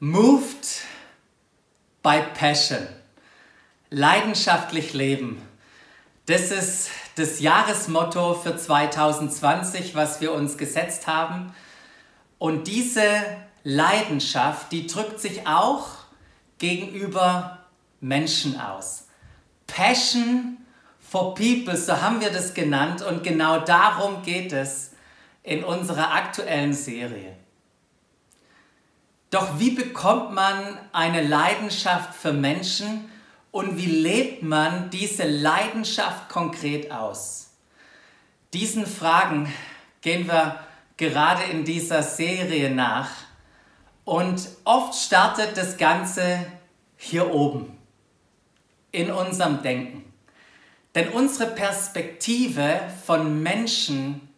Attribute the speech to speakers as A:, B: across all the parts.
A: Moved by Passion. Leidenschaftlich leben. Das ist das Jahresmotto für 2020, was wir uns gesetzt haben. Und diese Leidenschaft, die drückt sich auch gegenüber Menschen aus. Passion for People, so haben wir das genannt. Und genau darum geht es in unserer aktuellen Serie. Doch wie bekommt man eine Leidenschaft für Menschen und wie lebt man diese Leidenschaft konkret aus? Diesen Fragen gehen wir gerade in dieser Serie nach und oft startet das Ganze hier oben in unserem Denken. Denn unsere Perspektive von Menschen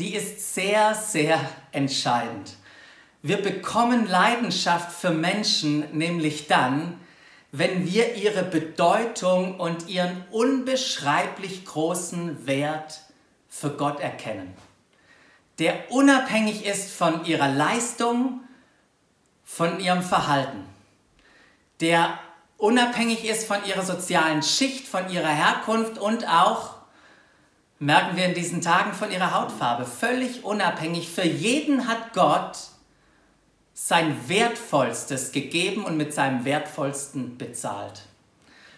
A: die ist sehr, sehr entscheidend. Wir bekommen Leidenschaft für Menschen nämlich dann, wenn wir ihre Bedeutung und ihren unbeschreiblich großen Wert für Gott erkennen, der unabhängig ist von ihrer Leistung, von ihrem Verhalten, der unabhängig ist von ihrer sozialen Schicht, von ihrer Herkunft und auch merken wir in diesen Tagen von ihrer Hautfarbe, völlig unabhängig. Für jeden hat Gott sein Wertvollstes gegeben und mit seinem Wertvollsten bezahlt.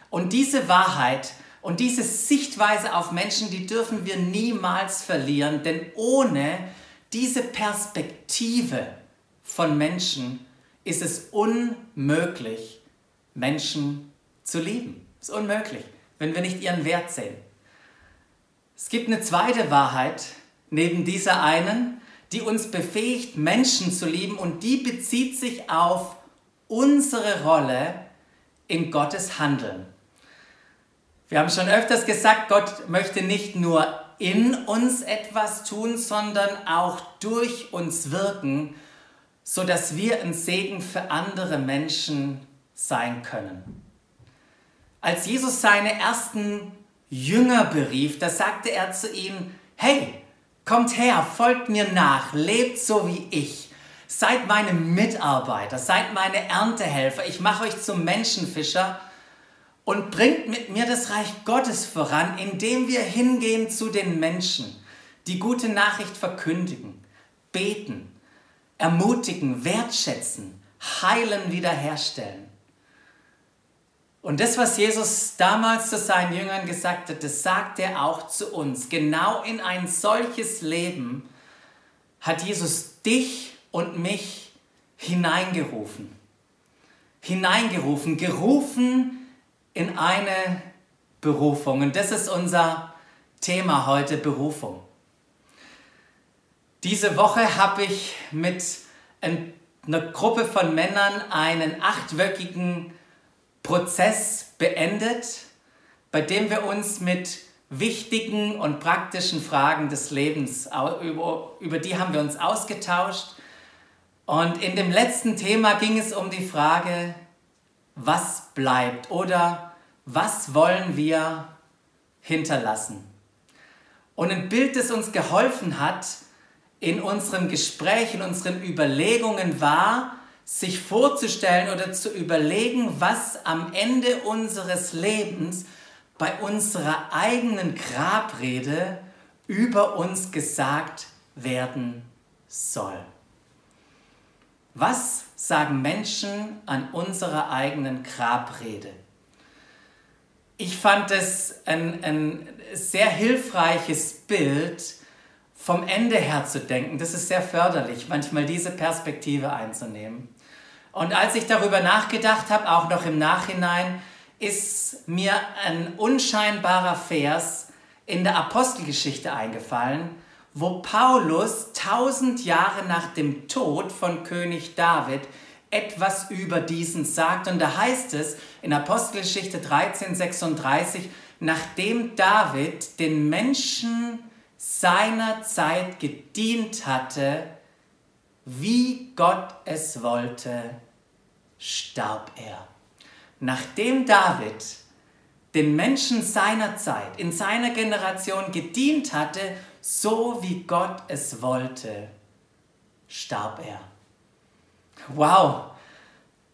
A: Und diese Wahrheit und diese Sichtweise auf Menschen, die dürfen wir niemals verlieren, denn ohne diese Perspektive von Menschen ist es unmöglich, Menschen zu lieben. Es ist unmöglich, wenn wir nicht ihren Wert sehen. Es gibt eine zweite Wahrheit neben dieser einen, die uns befähigt, Menschen zu lieben und die bezieht sich auf unsere Rolle in Gottes Handeln. Wir haben schon öfters gesagt, Gott möchte nicht nur in uns etwas tun, sondern auch durch uns wirken, sodass wir ein Segen für andere Menschen sein können. Als Jesus seine ersten Jünger berief, da sagte er zu ihnen, hey, kommt her, folgt mir nach, lebt so wie ich. Seid meine Mitarbeiter, seid meine Erntehelfer, ich mache euch zum Menschenfischer und bringt mit mir das Reich Gottes voran, indem wir hingehen zu den Menschen, die gute Nachricht verkündigen, beten, ermutigen, wertschätzen, heilen, wiederherstellen. Und das, was Jesus damals zu seinen Jüngern gesagt hat, das sagt er auch zu uns. Genau in ein solches Leben hat Jesus dich und mich hineingerufen. Hineingerufen, gerufen in eine Berufung. Und das ist unser Thema heute, Berufung. Diese Woche habe ich mit einer Gruppe von Männern einen achtwöchigen Prozess beendet, bei dem wir uns mit wichtigen und praktischen Fragen des Lebens, über, über die haben wir uns ausgetauscht. Und in dem letzten Thema ging es um die Frage, was bleibt oder was wollen wir hinterlassen. Und ein Bild, das uns geholfen hat in unserem Gespräch, in unseren Überlegungen war, sich vorzustellen oder zu überlegen, was am Ende unseres Lebens bei unserer eigenen Grabrede über uns gesagt werden soll. Was sagen Menschen an unserer eigenen Grabrede? Ich fand es ein, ein sehr hilfreiches Bild, vom Ende her zu denken. Das ist sehr förderlich, manchmal diese Perspektive einzunehmen. Und als ich darüber nachgedacht habe, auch noch im Nachhinein, ist mir ein unscheinbarer Vers in der Apostelgeschichte eingefallen, wo Paulus tausend Jahre nach dem Tod von König David etwas über diesen sagt. Und da heißt es in Apostelgeschichte 13, 36, nachdem David den Menschen seiner Zeit gedient hatte, wie Gott es wollte, starb er. Nachdem David den Menschen seiner Zeit, in seiner Generation gedient hatte, so wie Gott es wollte, starb er. Wow,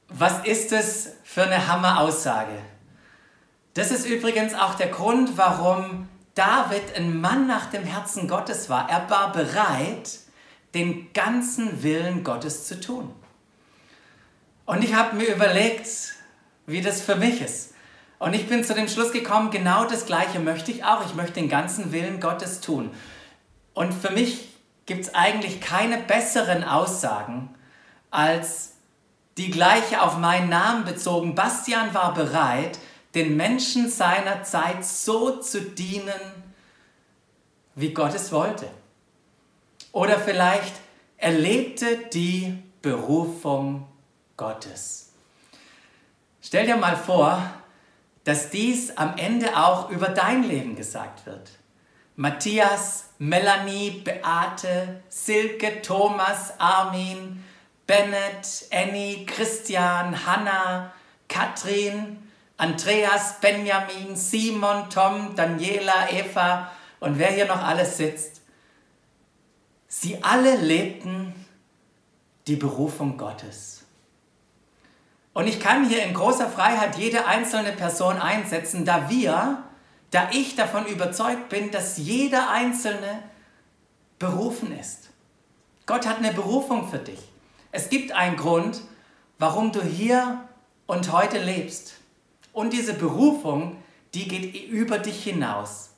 A: was ist das für eine Hammer-Aussage? Das ist übrigens auch der Grund, warum David ein Mann nach dem Herzen Gottes war. Er war bereit, den ganzen Willen Gottes zu tun. Und ich habe mir überlegt, wie das für mich ist. Und ich bin zu dem Schluss gekommen, genau das Gleiche möchte ich auch. Ich möchte den ganzen Willen Gottes tun. Und für mich gibt es eigentlich keine besseren Aussagen als die gleiche auf meinen Namen bezogen. Bastian war bereit, den Menschen seiner Zeit so zu dienen, wie Gott es wollte. Oder vielleicht erlebte die Berufung Gottes. Stell dir mal vor, dass dies am Ende auch über dein Leben gesagt wird. Matthias, Melanie, Beate, Silke, Thomas, Armin, Bennett, Annie, Christian, Hannah, Katrin, Andreas, Benjamin, Simon, Tom, Daniela, Eva und wer hier noch alles sitzt. Sie alle lebten die Berufung Gottes. Und ich kann hier in großer Freiheit jede einzelne Person einsetzen, da wir, da ich davon überzeugt bin, dass jeder Einzelne berufen ist. Gott hat eine Berufung für dich. Es gibt einen Grund, warum du hier und heute lebst. Und diese Berufung, die geht über dich hinaus.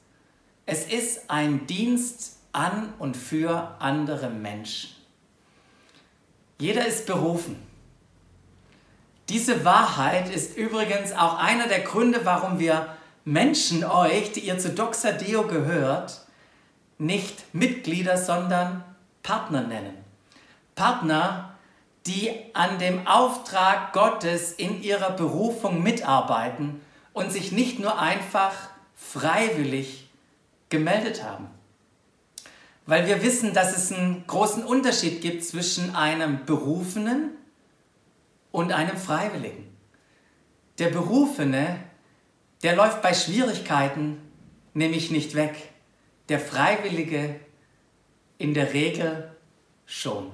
A: Es ist ein Dienst an und für andere Menschen. Jeder ist berufen. Diese Wahrheit ist übrigens auch einer der Gründe, warum wir Menschen euch, die ihr zu Doxadeo gehört, nicht Mitglieder, sondern Partner nennen. Partner, die an dem Auftrag Gottes in ihrer Berufung mitarbeiten und sich nicht nur einfach freiwillig gemeldet haben weil wir wissen, dass es einen großen Unterschied gibt zwischen einem Berufenen und einem Freiwilligen. Der Berufene, der läuft bei Schwierigkeiten nämlich nicht weg. Der Freiwillige in der Regel schon.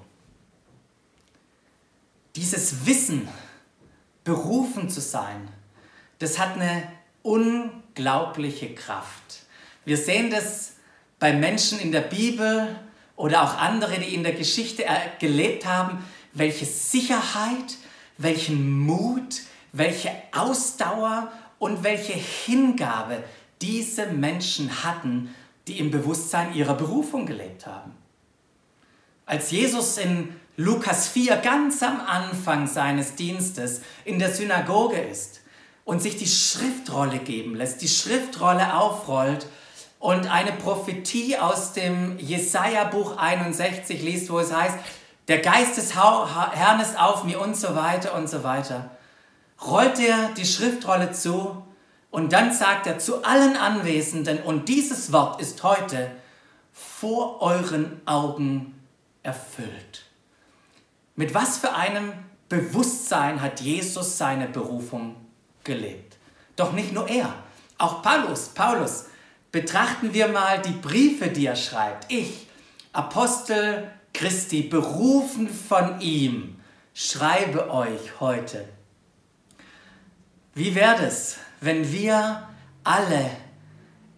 A: Dieses Wissen, berufen zu sein, das hat eine unglaubliche Kraft. Wir sehen das bei Menschen in der Bibel oder auch andere, die in der Geschichte gelebt haben, welche Sicherheit, welchen Mut, welche Ausdauer und welche Hingabe diese Menschen hatten, die im Bewusstsein ihrer Berufung gelebt haben. Als Jesus in Lukas 4 ganz am Anfang seines Dienstes in der Synagoge ist und sich die Schriftrolle geben lässt, die Schriftrolle aufrollt und eine Prophetie aus dem Jesaja-Buch 61 liest, wo es heißt, der Geist des Herrn ist auf mir und so weiter und so weiter, rollt er die Schriftrolle zu und dann sagt er zu allen Anwesenden, und dieses Wort ist heute vor euren Augen erfüllt. Mit was für einem Bewusstsein hat Jesus seine Berufung gelebt? Doch nicht nur er, auch Paulus, Paulus betrachten wir mal die Briefe, die er schreibt. Ich, Apostel Christi, berufen von ihm, schreibe euch heute. Wie wäre es, wenn wir alle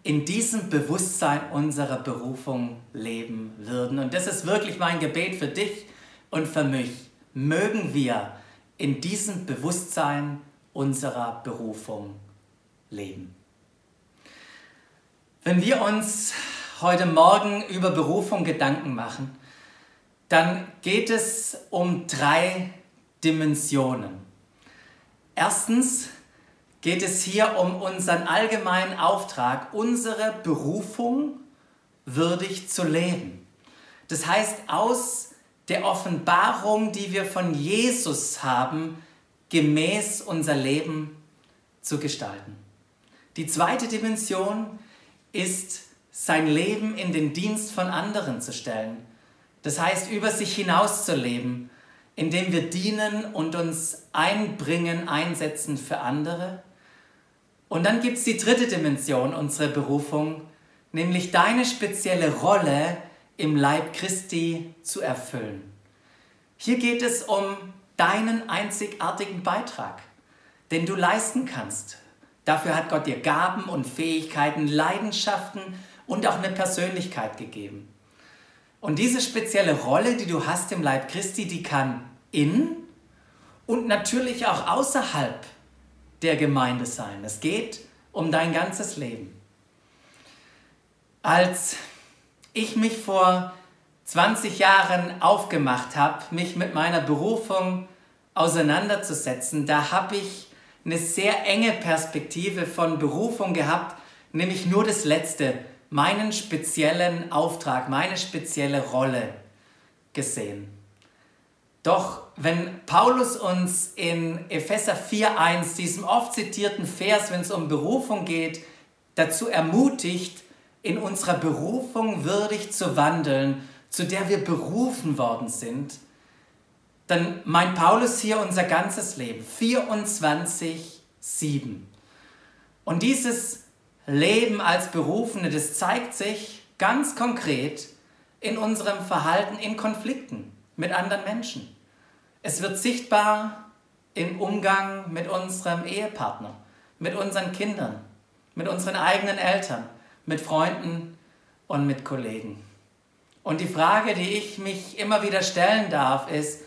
A: in diesem Bewusstsein unserer Berufung leben würden? Und das ist wirklich mein Gebet für dich und für mich. Mögen wir in diesem Bewusstsein unserer Berufung leben. Wenn wir uns heute Morgen über Berufung Gedanken machen, dann geht es um drei Dimensionen. Erstens geht es hier um unseren allgemeinen Auftrag, unsere Berufung würdig zu leben. Das heißt, aus der Offenbarung, die wir von Jesus haben, gemäß unser Leben zu gestalten. Die zweite Dimension ist, sein Leben in den Dienst von anderen zu stellen. Das heißt, über sich hinaus zu leben, indem wir dienen und uns einbringen, einsetzen für andere. Und dann gibt es die dritte Dimension unserer Berufung, nämlich deine spezielle Rolle im Leib Christi zu erfüllen. Hier geht es um deinen einzigartigen Beitrag, den du leisten kannst. Dafür hat Gott dir Gaben und Fähigkeiten, Leidenschaften und auch eine Persönlichkeit gegeben. Und diese spezielle Rolle, die du hast im Leib Christi, die kann in und natürlich auch außerhalb der Gemeinde sein. Es geht um dein ganzes Leben. Als ich mich vor 20 Jahren aufgemacht habe, mich mit meiner Berufung auseinanderzusetzen, da habe ich eine sehr enge Perspektive von Berufung gehabt, nämlich nur das Letzte, meinen speziellen Auftrag, meine spezielle Rolle gesehen. Doch wenn Paulus uns in Epheser 4.1, diesem oft zitierten Vers, wenn es um Berufung geht, dazu ermutigt, in unserer Berufung würdig zu wandeln, zu der wir berufen worden sind, dann meint Paulus hier unser ganzes Leben, 24, 7. Und dieses Leben als Berufene, das zeigt sich ganz konkret in unserem Verhalten in Konflikten mit anderen Menschen. Es wird sichtbar im Umgang mit unserem Ehepartner, mit unseren Kindern, mit unseren eigenen Eltern, mit Freunden und mit Kollegen. Und die Frage, die ich mich immer wieder stellen darf, ist,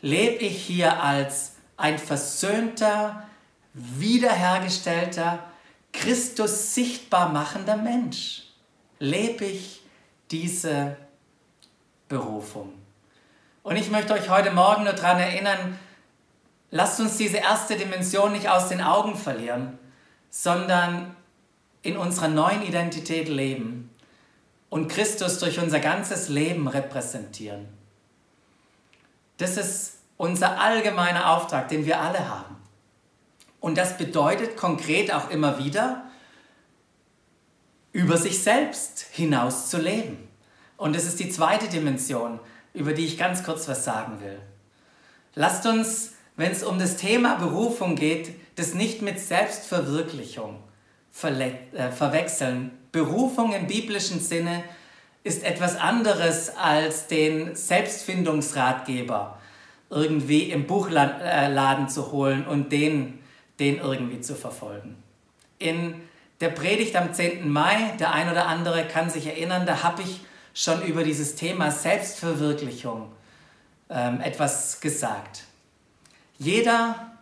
A: lebe ich hier als ein versöhnter, wiederhergestellter, Christus sichtbar machender Mensch? Lebe ich diese Berufung? Und ich möchte euch heute Morgen nur daran erinnern, lasst uns diese erste Dimension nicht aus den Augen verlieren, sondern in unserer neuen Identität leben und Christus durch unser ganzes Leben repräsentieren. Das ist unser allgemeiner Auftrag, den wir alle haben. Und das bedeutet konkret auch immer wieder, über sich selbst hinaus zu leben. Und das ist die zweite Dimension, über die ich ganz kurz was sagen will. Lasst uns, wenn es um das Thema Berufung geht, das nicht mit Selbstverwirklichung äh, verwechseln. Berufung im biblischen Sinne ist etwas anderes als den Selbstfindungsratgeber irgendwie im Buchladen äh, zu holen und den, den irgendwie zu verfolgen. In der Predigt am 10. Mai, der ein oder andere kann sich erinnern, da habe ich schon über dieses Thema Selbstverwirklichung ähm, etwas gesagt. Jeder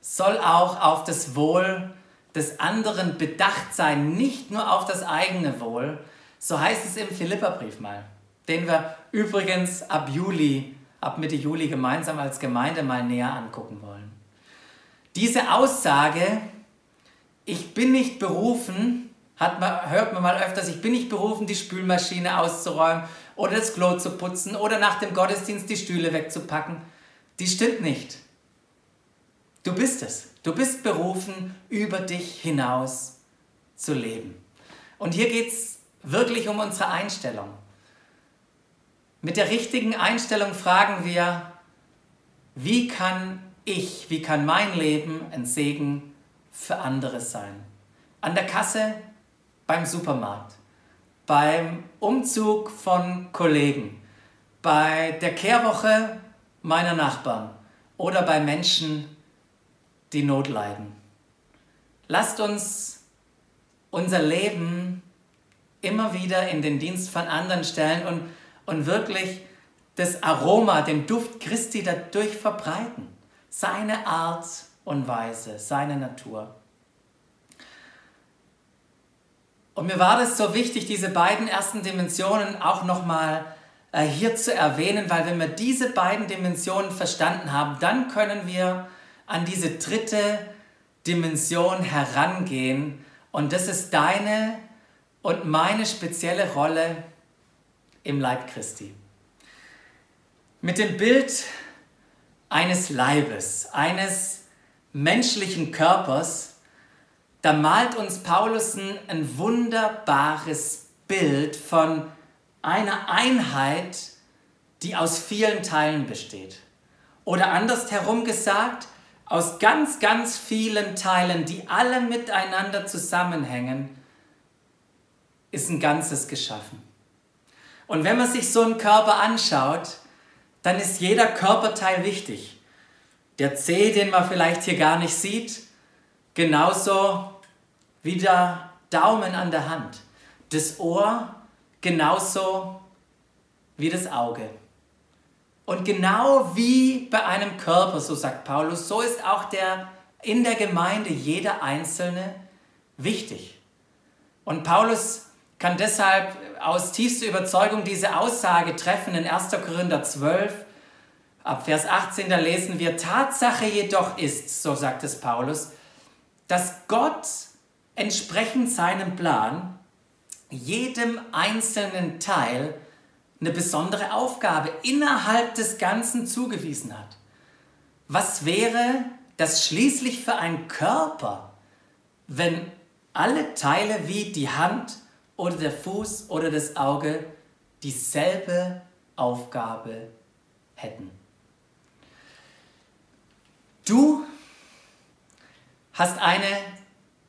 A: soll auch auf das Wohl des anderen bedacht sein, nicht nur auf das eigene Wohl. So heißt es im Philipperbrief mal, den wir übrigens ab Juli, ab Mitte Juli gemeinsam als Gemeinde mal näher angucken wollen. Diese Aussage, ich bin nicht berufen, man, hört man mal öfters, ich bin nicht berufen, die Spülmaschine auszuräumen oder das Klo zu putzen oder nach dem Gottesdienst die Stühle wegzupacken. Die stimmt nicht. Du bist es. Du bist berufen, über dich hinaus zu leben. Und hier geht es wirklich um unsere Einstellung. Mit der richtigen Einstellung fragen wir, wie kann ich, wie kann mein Leben ein Segen für andere sein? An der Kasse, beim Supermarkt, beim Umzug von Kollegen, bei der Kehrwoche meiner Nachbarn oder bei Menschen, die Not leiden. Lasst uns unser Leben immer wieder in den Dienst von anderen stellen und, und wirklich das Aroma, den Duft Christi dadurch verbreiten. Seine Art und Weise, seine Natur. Und mir war das so wichtig, diese beiden ersten Dimensionen auch nochmal äh, hier zu erwähnen, weil wenn wir diese beiden Dimensionen verstanden haben, dann können wir an diese dritte Dimension herangehen. Und das ist deine und meine spezielle Rolle im Leib Christi. Mit dem Bild eines Leibes, eines menschlichen Körpers, da malt uns Paulus ein wunderbares Bild von einer Einheit, die aus vielen Teilen besteht. Oder andersherum gesagt, aus ganz, ganz vielen Teilen, die alle miteinander zusammenhängen, ist ein Ganzes geschaffen. Und wenn man sich so einen Körper anschaut, dann ist jeder Körperteil wichtig. der Zeh, den man vielleicht hier gar nicht sieht, genauso wie der Daumen an der Hand. Das Ohr genauso wie das Auge. Und genau wie bei einem Körper, so sagt Paulus, so ist auch der in der Gemeinde jeder Einzelne wichtig. Und Paulus kann deshalb aus tiefster Überzeugung diese Aussage treffen in 1. Korinther 12, ab Vers 18, da lesen wir, Tatsache jedoch ist, so sagt es Paulus, dass Gott entsprechend seinem Plan jedem einzelnen Teil eine besondere Aufgabe innerhalb des Ganzen zugewiesen hat. Was wäre das schließlich für ein Körper, wenn alle Teile wie die Hand oder der Fuß oder das Auge dieselbe Aufgabe hätten? Du hast eine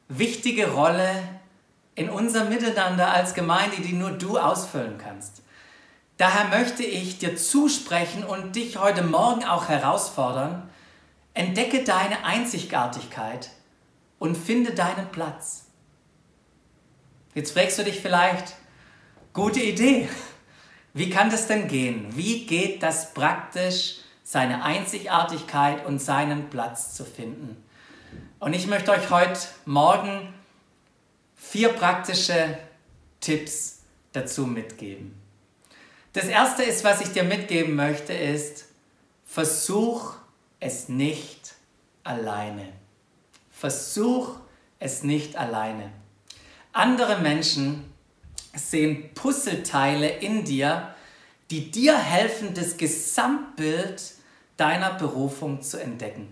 A: wichtige Rolle in unserem Miteinander als Gemeinde, die nur du ausfüllen kannst. Daher möchte ich dir zusprechen und dich heute Morgen auch herausfordern, entdecke deine Einzigartigkeit und finde deinen Platz. Jetzt fragst du dich vielleicht, gute Idee, wie kann das denn gehen? Wie geht das praktisch, seine Einzigartigkeit und seinen Platz zu finden? Und ich möchte euch heute Morgen vier praktische Tipps dazu mitgeben. Das erste ist, was ich dir mitgeben möchte, ist, versuch es nicht alleine. Versuch es nicht alleine. Andere Menschen sehen Puzzleteile in dir, die dir helfen, das Gesamtbild deiner Berufung zu entdecken.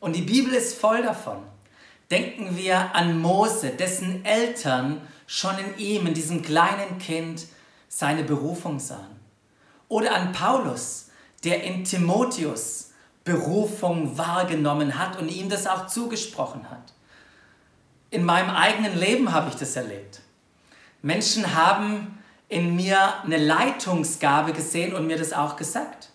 A: Und die Bibel ist voll davon. Denken wir an Mose, dessen Eltern schon in ihm, in diesem kleinen Kind, seine Berufung sahen. Oder an Paulus, der in Timotheus Berufung wahrgenommen hat und ihm das auch zugesprochen hat. In meinem eigenen Leben habe ich das erlebt. Menschen haben in mir eine Leitungsgabe gesehen und mir das auch gesagt.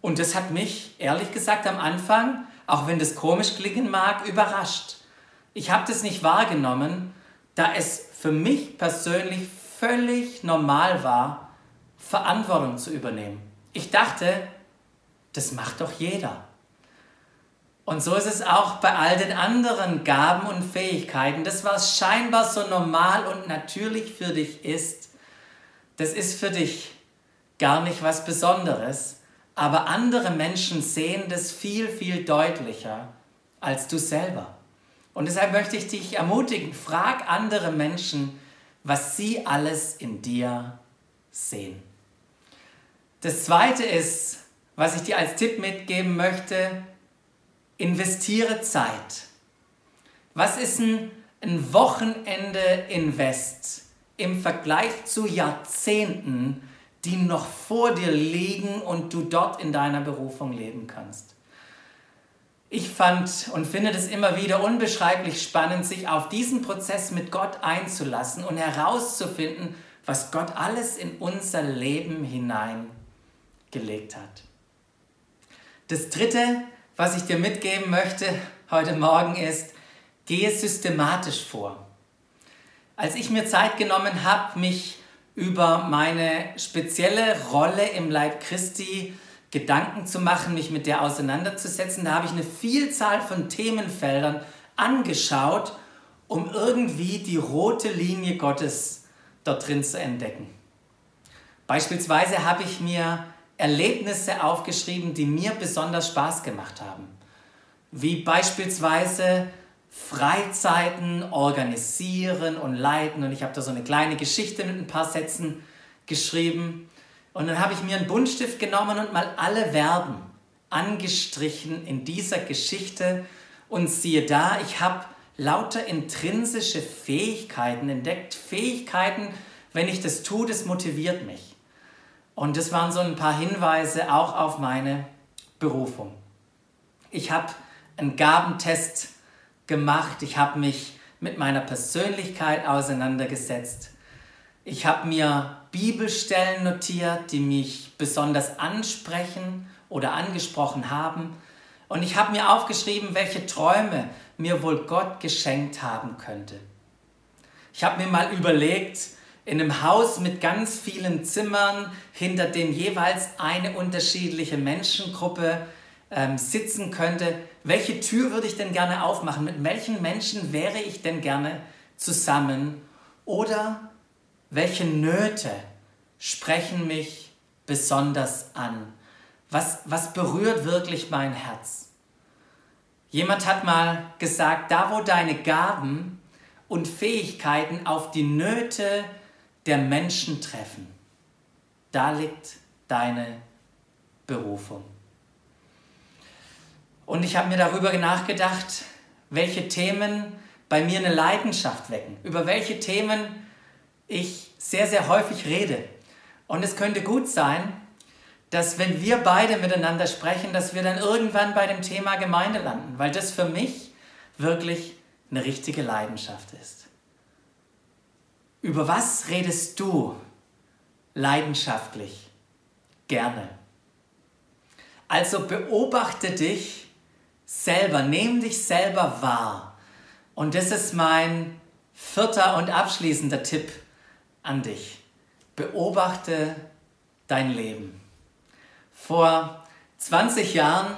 A: Und das hat mich, ehrlich gesagt, am Anfang, auch wenn das komisch klingen mag, überrascht. Ich habe das nicht wahrgenommen, da es für mich persönlich völlig normal war, Verantwortung zu übernehmen. Ich dachte, das macht doch jeder. Und so ist es auch bei all den anderen Gaben und Fähigkeiten. Das, was scheinbar so normal und natürlich für dich ist, das ist für dich gar nicht was Besonderes. Aber andere Menschen sehen das viel, viel deutlicher als du selber. Und deshalb möchte ich dich ermutigen, frag andere Menschen, was sie alles in dir sehen. Das Zweite ist, was ich dir als Tipp mitgeben möchte, investiere Zeit. Was ist ein, ein Wochenende-Invest im Vergleich zu Jahrzehnten, die noch vor dir liegen und du dort in deiner Berufung leben kannst? Ich fand und finde es immer wieder unbeschreiblich spannend, sich auf diesen Prozess mit Gott einzulassen und herauszufinden, was Gott alles in unser Leben hineingelegt hat. Das Dritte, was ich dir mitgeben möchte heute Morgen ist, gehe systematisch vor. Als ich mir Zeit genommen habe, mich über meine spezielle Rolle im Leib Christi Gedanken zu machen, mich mit der auseinanderzusetzen. Da habe ich eine Vielzahl von Themenfeldern angeschaut, um irgendwie die rote Linie Gottes dort drin zu entdecken. Beispielsweise habe ich mir Erlebnisse aufgeschrieben, die mir besonders Spaß gemacht haben. Wie beispielsweise Freizeiten organisieren und leiten. Und ich habe da so eine kleine Geschichte mit ein paar Sätzen geschrieben. Und dann habe ich mir einen Buntstift genommen und mal alle Verben angestrichen in dieser Geschichte. Und siehe da, ich habe lauter intrinsische Fähigkeiten entdeckt. Fähigkeiten, wenn ich das tue, das motiviert mich. Und das waren so ein paar Hinweise auch auf meine Berufung. Ich habe einen Gabentest gemacht. Ich habe mich mit meiner Persönlichkeit auseinandergesetzt. Ich habe mir Bibelstellen notiert, die mich besonders ansprechen oder angesprochen haben. Und ich habe mir aufgeschrieben, welche Träume mir wohl Gott geschenkt haben könnte. Ich habe mir mal überlegt, in einem Haus mit ganz vielen Zimmern, hinter dem jeweils eine unterschiedliche Menschengruppe ähm, sitzen könnte, welche Tür würde ich denn gerne aufmachen? Mit welchen Menschen wäre ich denn gerne zusammen? Oder welche Nöte sprechen mich besonders an? Was, was berührt wirklich mein Herz? Jemand hat mal gesagt, da wo deine Gaben und Fähigkeiten auf die Nöte der Menschen treffen, da liegt deine Berufung. Und ich habe mir darüber nachgedacht, welche Themen bei mir eine Leidenschaft wecken, über welche Themen ich sehr, sehr häufig rede. Und es könnte gut sein, dass wenn wir beide miteinander sprechen, dass wir dann irgendwann bei dem Thema Gemeinde landen, weil das für mich wirklich eine richtige Leidenschaft ist. Über was redest du leidenschaftlich gerne? Also beobachte dich selber, nimm dich selber wahr. Und das ist mein vierter und abschließender Tipp an dich. Beobachte dein Leben. Vor 20 Jahren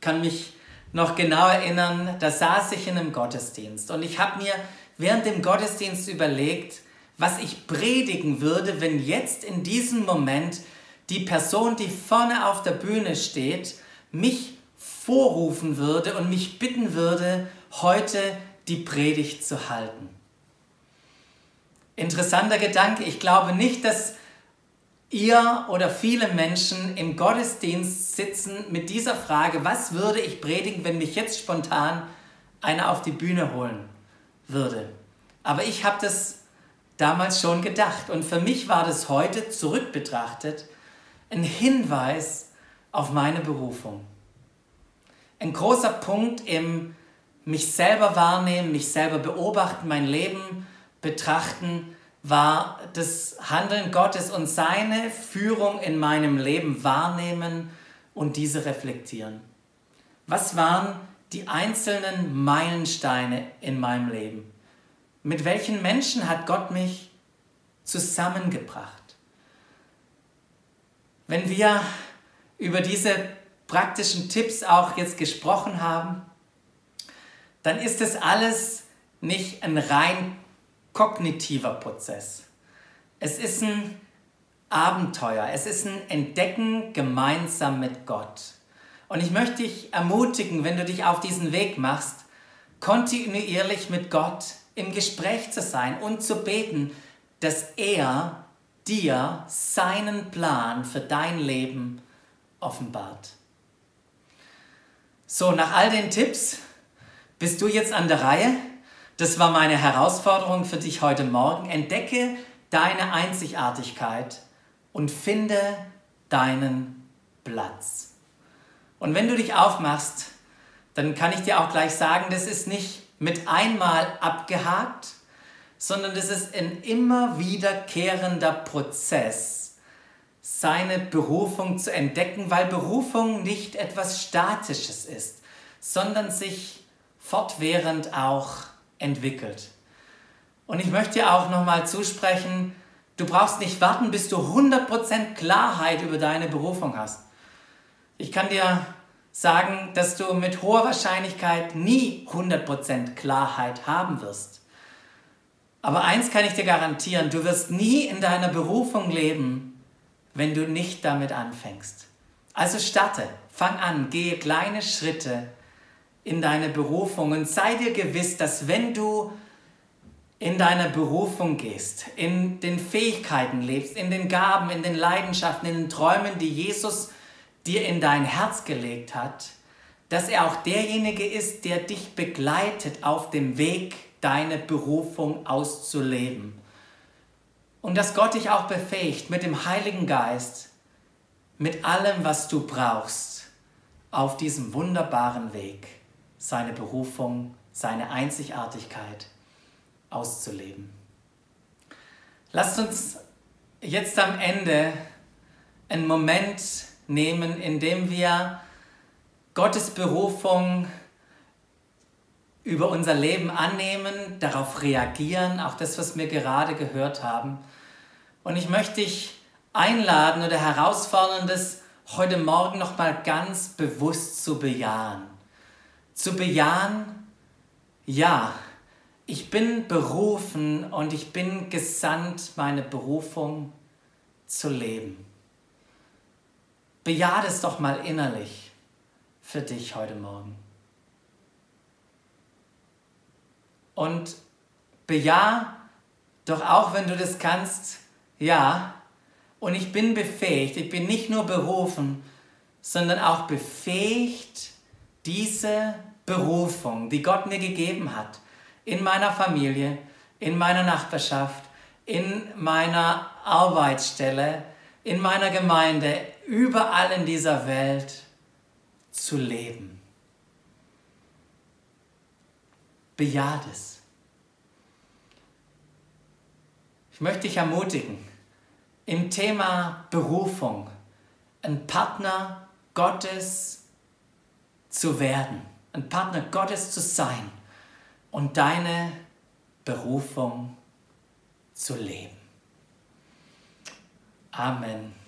A: kann mich noch genau erinnern, da saß ich in einem Gottesdienst und ich habe mir während dem Gottesdienst überlegt, was ich predigen würde, wenn jetzt in diesem Moment die Person, die vorne auf der Bühne steht, mich vorrufen würde und mich bitten würde, heute die Predigt zu halten. Interessanter Gedanke. Ich glaube nicht, dass ihr oder viele Menschen im Gottesdienst sitzen mit dieser Frage, was würde ich predigen, wenn mich jetzt spontan einer auf die Bühne holen würde. Aber ich habe das damals schon gedacht und für mich war das heute zurück betrachtet ein Hinweis auf meine Berufung. Ein großer Punkt im mich selber wahrnehmen, mich selber beobachten, mein Leben betrachten, war das Handeln Gottes und seine Führung in meinem Leben wahrnehmen und diese reflektieren. Was waren die einzelnen Meilensteine in meinem Leben? Mit welchen Menschen hat Gott mich zusammengebracht? Wenn wir über diese praktischen Tipps auch jetzt gesprochen haben, dann ist es alles nicht ein rein kognitiver Prozess. Es ist ein Abenteuer, es ist ein Entdecken gemeinsam mit Gott. Und ich möchte dich ermutigen, wenn du dich auf diesen Weg machst, kontinuierlich mit Gott im Gespräch zu sein und zu beten, dass er dir seinen Plan für dein Leben offenbart. So, nach all den Tipps bist du jetzt an der Reihe. Das war meine Herausforderung für dich heute Morgen. Entdecke deine Einzigartigkeit und finde deinen Platz. Und wenn du dich aufmachst, dann kann ich dir auch gleich sagen, das ist nicht mit einmal abgehakt, sondern das ist ein immer wiederkehrender Prozess, seine Berufung zu entdecken, weil Berufung nicht etwas Statisches ist, sondern sich fortwährend auch entwickelt. Und ich möchte dir auch nochmal zusprechen, du brauchst nicht warten, bis du 100% Klarheit über deine Berufung hast. Ich kann dir sagen, dass du mit hoher Wahrscheinlichkeit nie 100% Klarheit haben wirst. Aber eins kann ich dir garantieren, du wirst nie in deiner Berufung leben, wenn du nicht damit anfängst. Also starte, fang an, gehe kleine Schritte in deine Berufung und sei dir gewiss, dass wenn du in deiner Berufung gehst, in den Fähigkeiten lebst, in den Gaben, in den Leidenschaften, in den Träumen, die Jesus dir in dein Herz gelegt hat, dass er auch derjenige ist, der dich begleitet auf dem Weg, deine Berufung auszuleben. Und dass Gott dich auch befähigt mit dem Heiligen Geist, mit allem, was du brauchst, auf diesem wunderbaren Weg seine Berufung, seine Einzigartigkeit auszuleben. Lasst uns jetzt am Ende einen Moment nehmen, in dem wir Gottes Berufung über unser Leben annehmen, darauf reagieren, auch das, was wir gerade gehört haben. Und ich möchte dich einladen oder herausfordern, das heute Morgen nochmal ganz bewusst zu bejahen. Zu bejahen, ja, ich bin berufen und ich bin gesandt, meine Berufung zu leben. Bejah es doch mal innerlich für dich heute Morgen. Und bejah doch auch, wenn du das kannst, ja, und ich bin befähigt, ich bin nicht nur berufen, sondern auch befähigt, diese Berufung, die Gott mir gegeben hat, in meiner Familie, in meiner Nachbarschaft, in meiner Arbeitsstelle, in meiner Gemeinde, überall in dieser Welt zu leben. Bejaht es. Ich möchte dich ermutigen, im Thema Berufung ein Partner Gottes zu werden, ein Partner Gottes zu sein und deine Berufung zu leben. Amen.